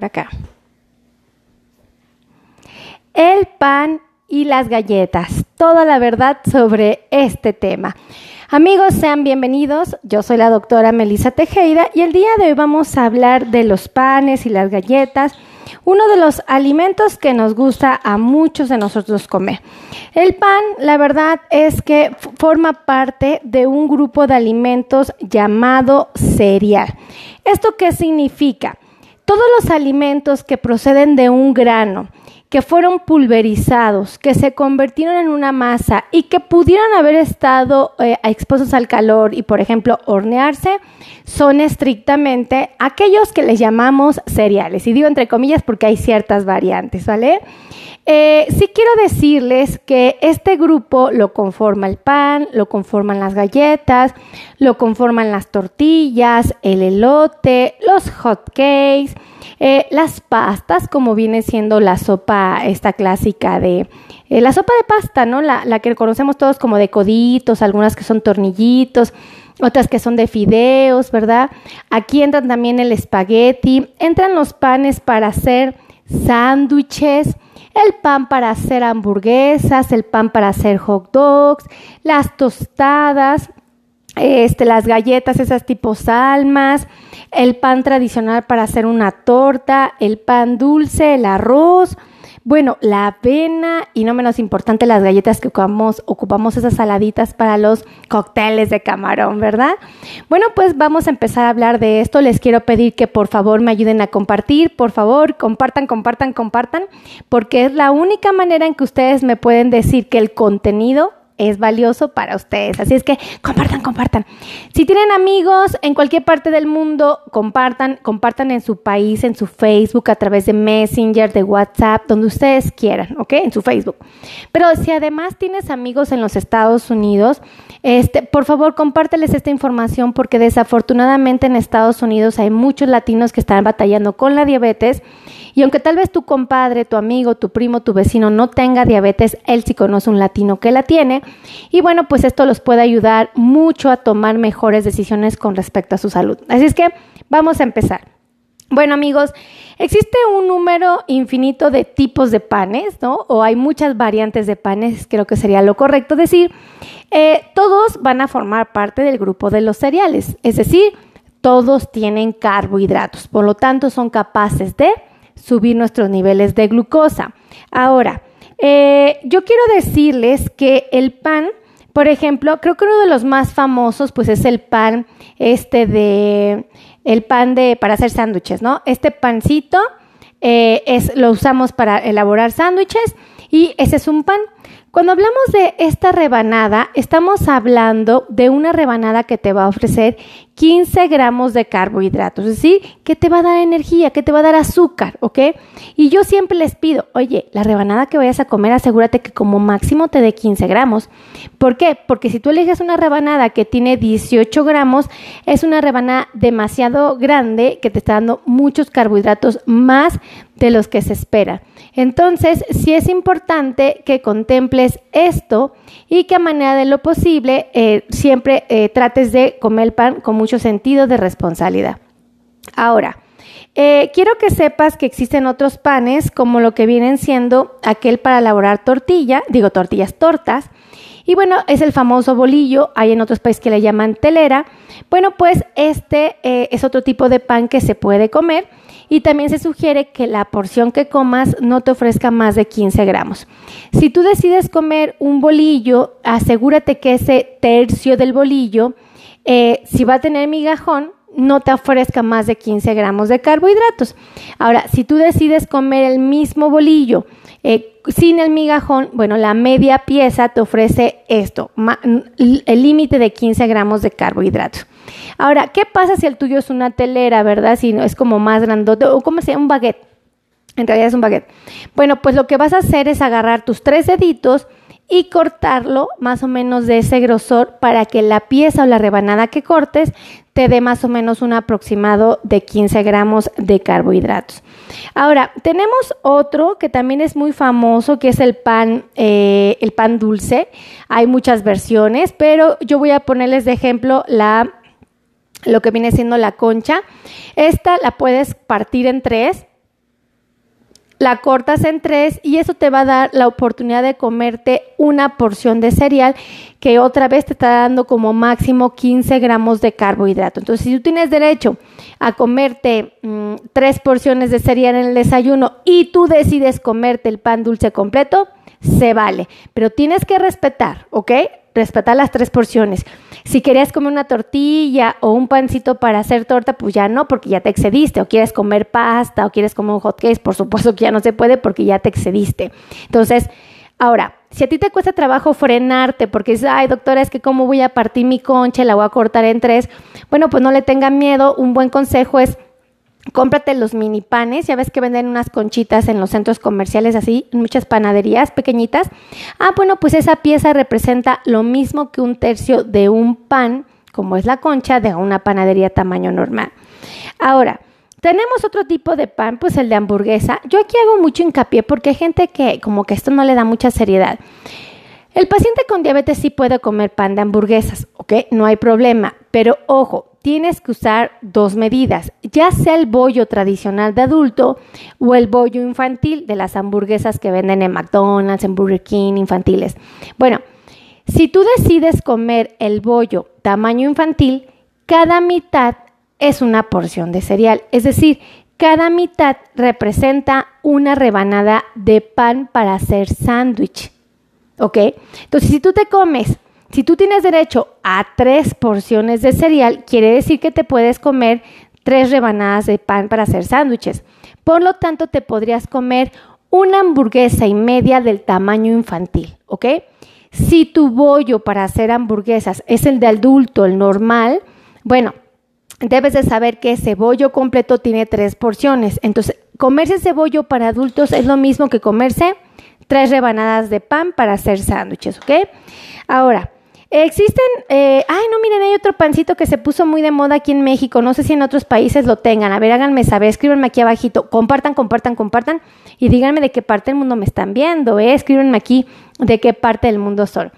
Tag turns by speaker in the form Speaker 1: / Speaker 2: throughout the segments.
Speaker 1: por acá. El pan y las galletas. Toda la verdad sobre este tema. Amigos, sean bienvenidos. Yo soy la doctora Melissa Tejeda y el día de hoy vamos a hablar de los panes y las galletas, uno de los alimentos que nos gusta a muchos de nosotros comer. El pan, la verdad es que forma parte de un grupo de alimentos llamado cereal. ¿Esto qué significa? Todos los alimentos que proceden de un grano, que fueron pulverizados, que se convirtieron en una masa y que pudieran haber estado eh, expuestos al calor y, por ejemplo, hornearse, son estrictamente aquellos que les llamamos cereales. Y digo entre comillas porque hay ciertas variantes, ¿vale? Eh, sí quiero decirles que este grupo lo conforma el pan, lo conforman las galletas, lo conforman las tortillas, el elote, los hot cakes, eh, las pastas, como viene siendo la sopa, esta clásica de eh, la sopa de pasta, ¿no? La, la que conocemos todos como de coditos, algunas que son tornillitos, otras que son de fideos, ¿verdad? Aquí entran también el espagueti, entran los panes para hacer sándwiches, el pan para hacer hamburguesas, el pan para hacer hot dogs, las tostadas, este, las galletas, esas tipo salmas, el pan tradicional para hacer una torta, el pan dulce, el arroz, bueno, la avena y no menos importante las galletas que ocupamos, ocupamos esas saladitas para los cócteles de camarón, ¿verdad? Bueno, pues vamos a empezar a hablar de esto. Les quiero pedir que por favor me ayuden a compartir, por favor, compartan, compartan, compartan, porque es la única manera en que ustedes me pueden decir que el contenido es valioso para ustedes. Así es que compartan, compartan. Si tienen amigos en cualquier parte del mundo, compartan, compartan en su país, en su Facebook, a través de Messenger, de WhatsApp, donde ustedes quieran, ¿ok? En su Facebook. Pero si además tienes amigos en los Estados Unidos, este, por favor, compárteles esta información porque desafortunadamente en Estados Unidos hay muchos latinos que están batallando con la diabetes y aunque tal vez tu compadre, tu amigo, tu primo, tu vecino no tenga diabetes, él sí conoce un latino que la tiene. Y bueno, pues esto los puede ayudar mucho a tomar mejores decisiones con respecto a su salud. Así es que vamos a empezar. Bueno amigos, existe un número infinito de tipos de panes, ¿no? O hay muchas variantes de panes, creo que sería lo correcto decir. Eh, todos van a formar parte del grupo de los cereales, es decir, todos tienen carbohidratos, por lo tanto son capaces de subir nuestros niveles de glucosa. Ahora, eh, yo quiero decirles que el pan, por ejemplo, creo que uno de los más famosos, pues es el pan este de, el pan de, para hacer sándwiches, ¿no? Este pancito eh, es, lo usamos para elaborar sándwiches y ese es un pan. Cuando hablamos de esta rebanada, estamos hablando de una rebanada que te va a ofrecer 15 gramos de carbohidratos, es decir, que te va a dar energía, que te va a dar azúcar, ¿ok? Y yo siempre les pido, oye, la rebanada que vayas a comer, asegúrate que como máximo te dé 15 gramos. ¿Por qué? Porque si tú eliges una rebanada que tiene 18 gramos, es una rebanada demasiado grande que te está dando muchos carbohidratos más de los que se espera. Entonces, sí es importante que contemples esto y que a manera de lo posible eh, siempre eh, trates de comer el pan con mucho sentido de responsabilidad. Ahora, eh, quiero que sepas que existen otros panes como lo que vienen siendo aquel para elaborar tortilla, digo tortillas, tortas, y bueno, es el famoso bolillo, hay en otros países que le llaman telera. Bueno, pues este es otro tipo de pan que se puede comer y también se sugiere que la porción que comas no te ofrezca más de 15 gramos. Si tú decides comer un bolillo, asegúrate que ese tercio del bolillo, eh, si va a tener migajón, no te ofrezca más de 15 gramos de carbohidratos. Ahora, si tú decides comer el mismo bolillo eh, sin el migajón, bueno, la media pieza te ofrece esto, el límite de 15 gramos de carbohidratos. Ahora, ¿qué pasa si el tuyo es una telera, verdad? Si no es como más grandote o como sea un baguette. En realidad es un baguette. Bueno, pues lo que vas a hacer es agarrar tus tres deditos y cortarlo más o menos de ese grosor para que la pieza o la rebanada que cortes te dé más o menos un aproximado de 15 gramos de carbohidratos. Ahora, tenemos otro que también es muy famoso, que es el pan, eh, el pan dulce. Hay muchas versiones, pero yo voy a ponerles de ejemplo la lo que viene siendo la concha. Esta la puedes partir en tres la cortas en tres y eso te va a dar la oportunidad de comerte una porción de cereal que otra vez te está dando como máximo 15 gramos de carbohidrato. Entonces, si tú tienes derecho a comerte mm, tres porciones de cereal en el desayuno y tú decides comerte el pan dulce completo, se vale, pero tienes que respetar, ¿ok? Respetar las tres porciones. Si querías comer una tortilla o un pancito para hacer torta, pues ya no, porque ya te excediste. O quieres comer pasta o quieres comer un hot cake, por supuesto que ya no se puede porque ya te excediste. Entonces, ahora, si a ti te cuesta trabajo frenarte porque dices, ay doctora, es que cómo voy a partir mi concha, la voy a cortar en tres, bueno, pues no le tengan miedo. Un buen consejo es cómprate los mini panes, ya ves que venden unas conchitas en los centros comerciales así, en muchas panaderías pequeñitas. Ah, bueno, pues esa pieza representa lo mismo que un tercio de un pan, como es la concha, de una panadería tamaño normal. Ahora, tenemos otro tipo de pan, pues el de hamburguesa. Yo aquí hago mucho hincapié porque hay gente que como que esto no le da mucha seriedad. El paciente con diabetes sí puede comer pan de hamburguesas, ¿ok? No hay problema, pero ojo, tienes que usar dos medidas, ya sea el bollo tradicional de adulto o el bollo infantil de las hamburguesas que venden en McDonald's, en Burger King, infantiles. Bueno, si tú decides comer el bollo tamaño infantil, cada mitad es una porción de cereal, es decir, cada mitad representa una rebanada de pan para hacer sándwich. ¿Ok? Entonces, si tú te comes si tú tienes derecho a tres porciones de cereal, quiere decir que te puedes comer tres rebanadas de pan para hacer sándwiches. Por lo tanto, te podrías comer una hamburguesa y media del tamaño infantil, ¿ok? Si tu bollo para hacer hamburguesas es el de adulto, el normal, bueno, debes de saber que ese bollo completo tiene tres porciones. Entonces, comerse ese bollo para adultos es lo mismo que comerse tres rebanadas de pan para hacer sándwiches, ¿ok? Ahora, Existen, eh, ay, no, miren, hay otro pancito que se puso muy de moda aquí en México. No sé si en otros países lo tengan. A ver, háganme saber, escríbanme aquí abajito. Compartan, compartan, compartan. Y díganme de qué parte del mundo me están viendo, ¿eh? Escríbanme aquí de qué parte del mundo son.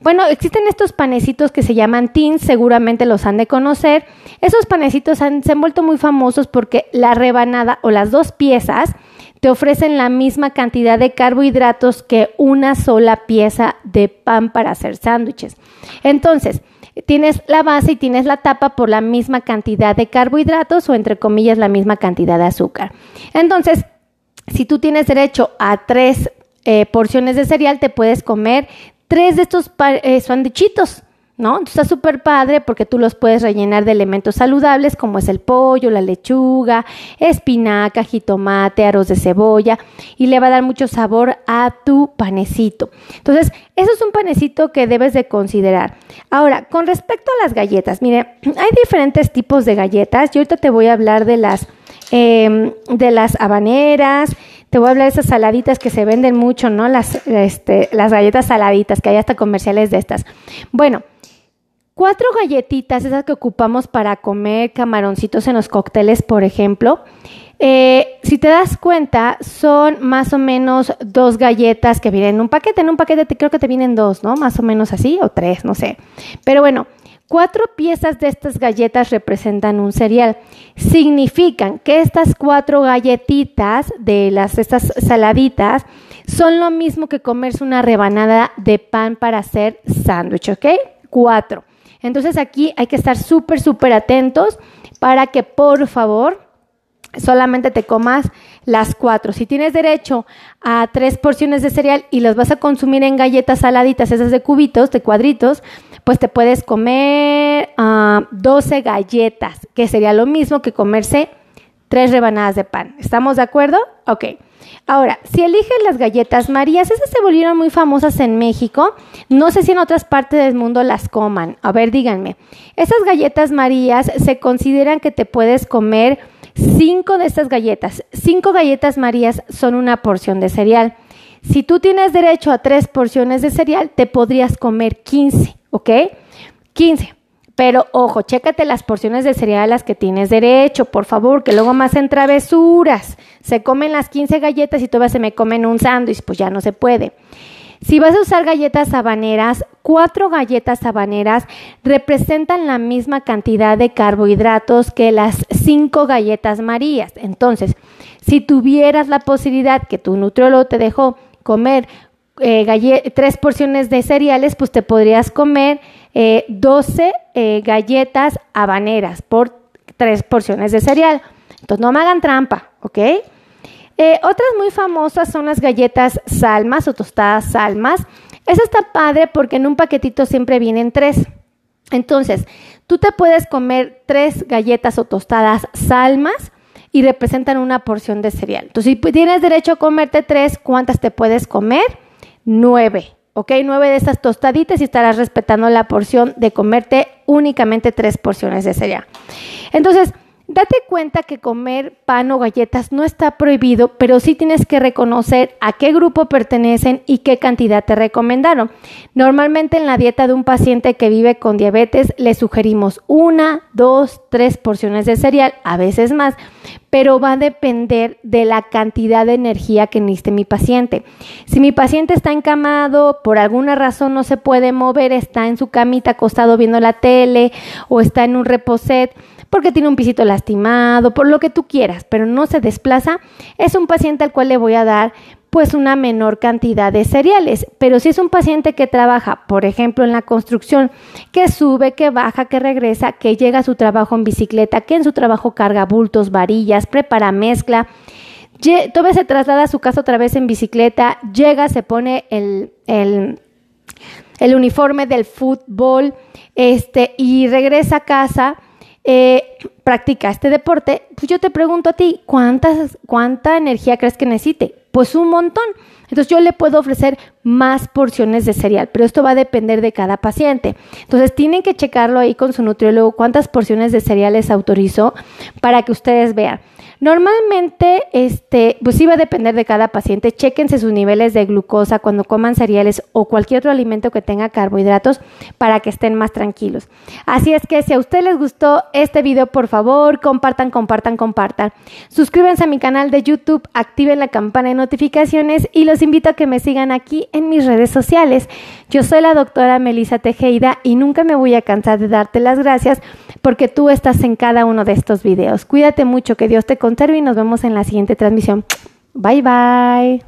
Speaker 1: Bueno, existen estos panecitos que se llaman teens, seguramente los han de conocer. Esos panecitos se han vuelto muy famosos porque la rebanada o las dos piezas te ofrecen la misma cantidad de carbohidratos que una sola pieza de pan para hacer sándwiches. Entonces, tienes la base y tienes la tapa por la misma cantidad de carbohidratos o entre comillas la misma cantidad de azúcar. Entonces, si tú tienes derecho a tres eh, porciones de cereal, te puedes comer tres de estos eh, sanduichitos ¿no? Está súper padre porque tú los puedes rellenar de elementos saludables como es el pollo, la lechuga, espinaca, jitomate, arroz de cebolla y le va a dar mucho sabor a tu panecito. Entonces, eso es un panecito que debes de considerar. Ahora, con respecto a las galletas, mire, hay diferentes tipos de galletas. Yo ahorita te voy a hablar de las, em, de las habaneras, te voy a hablar de esas saladitas que se venden mucho, ¿no? Las, este, las galletas saladitas, que hay hasta comerciales de estas. Bueno, Cuatro galletitas, esas que ocupamos para comer camaroncitos en los cócteles, por ejemplo. Eh, si te das cuenta, son más o menos dos galletas que vienen en un paquete. En un paquete creo que te vienen dos, ¿no? Más o menos así, o tres, no sé. Pero bueno, cuatro piezas de estas galletas representan un cereal. Significan que estas cuatro galletitas de las estas saladitas son lo mismo que comerse una rebanada de pan para hacer sándwich, ¿ok? Cuatro. Entonces aquí hay que estar súper, súper atentos para que por favor solamente te comas las cuatro. Si tienes derecho a tres porciones de cereal y las vas a consumir en galletas saladitas, esas de cubitos, de cuadritos, pues te puedes comer 12 ah, galletas, que sería lo mismo que comerse tres rebanadas de pan. ¿Estamos de acuerdo? Ok. Ahora, si eliges las galletas Marías, esas se volvieron muy famosas en México. No sé si en otras partes del mundo las coman. A ver, díganme. Esas galletas Marías se consideran que te puedes comer cinco de estas galletas. Cinco galletas Marías son una porción de cereal. Si tú tienes derecho a tres porciones de cereal, te podrías comer 15, ¿ok? 15. Pero ojo, chécate las porciones de cereal a las que tienes derecho, por favor, que luego más en travesuras. Se comen las 15 galletas y todavía se me comen un sándwich, pues ya no se puede. Si vas a usar galletas habaneras, cuatro galletas habaneras representan la misma cantidad de carbohidratos que las cinco galletas marías. Entonces, si tuvieras la posibilidad que tu nutriólogo te dejó comer eh, tres porciones de cereales, pues te podrías comer 12 eh, eh, galletas habaneras por tres porciones de cereal. Entonces no me hagan trampa, ¿ok? otras muy famosas son las galletas salmas o tostadas salmas. Eso está padre porque en un paquetito siempre vienen tres. Entonces, tú te puedes comer tres galletas o tostadas salmas y representan una porción de cereal. Entonces, si tienes derecho a comerte tres, ¿cuántas te puedes comer? Nueve. ¿Ok? Nueve de esas tostaditas y estarás respetando la porción de comerte únicamente tres porciones de cereal. Entonces, Date cuenta que comer pan o galletas no está prohibido, pero sí tienes que reconocer a qué grupo pertenecen y qué cantidad te recomendaron. Normalmente en la dieta de un paciente que vive con diabetes le sugerimos una, dos, tres porciones de cereal, a veces más, pero va a depender de la cantidad de energía que necesite mi paciente. Si mi paciente está encamado, por alguna razón no se puede mover, está en su camita acostado viendo la tele o está en un reposet, porque tiene un pisito lastimado, por lo que tú quieras, pero no se desplaza, es un paciente al cual le voy a dar pues una menor cantidad de cereales. Pero si es un paciente que trabaja, por ejemplo, en la construcción, que sube, que baja, que regresa, que llega a su trabajo en bicicleta, que en su trabajo carga bultos, varillas, prepara mezcla, todavía se traslada a su casa otra vez en bicicleta, llega, se pone el, el, el uniforme del fútbol este, y regresa a casa eh, practica este deporte, pues yo te pregunto a ti, ¿cuántas, ¿cuánta energía crees que necesite? Pues un montón. Entonces yo le puedo ofrecer más porciones de cereal, pero esto va a depender de cada paciente. Entonces tienen que checarlo ahí con su nutriólogo cuántas porciones de cereal les autorizó para que ustedes vean. Normalmente, este, pues sí va a depender de cada paciente. Chequense sus niveles de glucosa cuando coman cereales o cualquier otro alimento que tenga carbohidratos para que estén más tranquilos. Así es que si a ustedes les gustó este video, por favor, compartan, compartan, compartan. Suscríbanse a mi canal de YouTube, activen la campana de notificaciones y los invito a que me sigan aquí en mis redes sociales. Yo soy la doctora Melisa Tejeda y nunca me voy a cansar de darte las gracias porque tú estás en cada uno de estos videos. Cuídate mucho, que Dios te conserve y nos vemos en la siguiente transmisión. Bye bye.